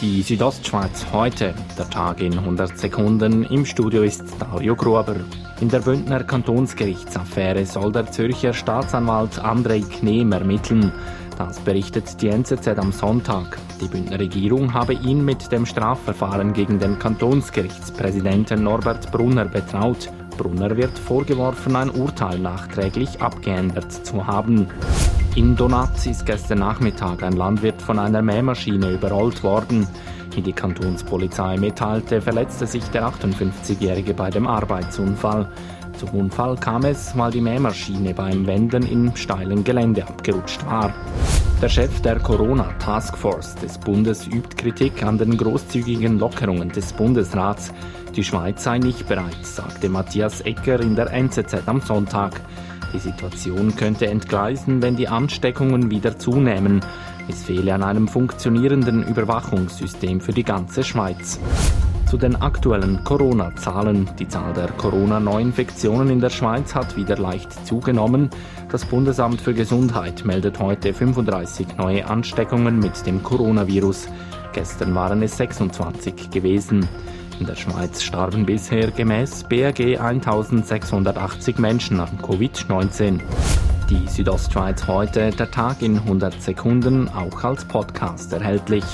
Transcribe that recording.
Die Südostschweiz heute, der Tag in 100 Sekunden. Im Studio ist Dario Gruber. In der Bündner Kantonsgerichtsaffäre soll der Zürcher Staatsanwalt Andrei Knehm ermitteln. Das berichtet die NZZ am Sonntag. Die Bündner Regierung habe ihn mit dem Strafverfahren gegen den Kantonsgerichtspräsidenten Norbert Brunner betraut. Brunner wird vorgeworfen, ein Urteil nachträglich abgeändert zu haben. In Donaz ist gestern Nachmittag ein Landwirt von einer Mähmaschine überrollt worden. Wie die Kantonspolizei mitteilte, verletzte sich der 58-Jährige bei dem Arbeitsunfall. Zum Unfall kam es, weil die Mähmaschine beim Wenden im steilen Gelände abgerutscht war. Der Chef der Corona-Taskforce des Bundes übt Kritik an den großzügigen Lockerungen des Bundesrats. Die Schweiz sei nicht bereit, sagte Matthias Ecker in der NZZ am Sonntag. Die Situation könnte entgleisen, wenn die Ansteckungen wieder zunehmen. Es fehle an einem funktionierenden Überwachungssystem für die ganze Schweiz. Zu den aktuellen Corona-Zahlen. Die Zahl der Corona-Neuinfektionen in der Schweiz hat wieder leicht zugenommen. Das Bundesamt für Gesundheit meldet heute 35 neue Ansteckungen mit dem Coronavirus. Gestern waren es 26 gewesen. In der Schweiz starben bisher gemäß BRG 1680 Menschen an Covid-19. Die Südostschweiz heute, der Tag in 100 Sekunden, auch als Podcast erhältlich.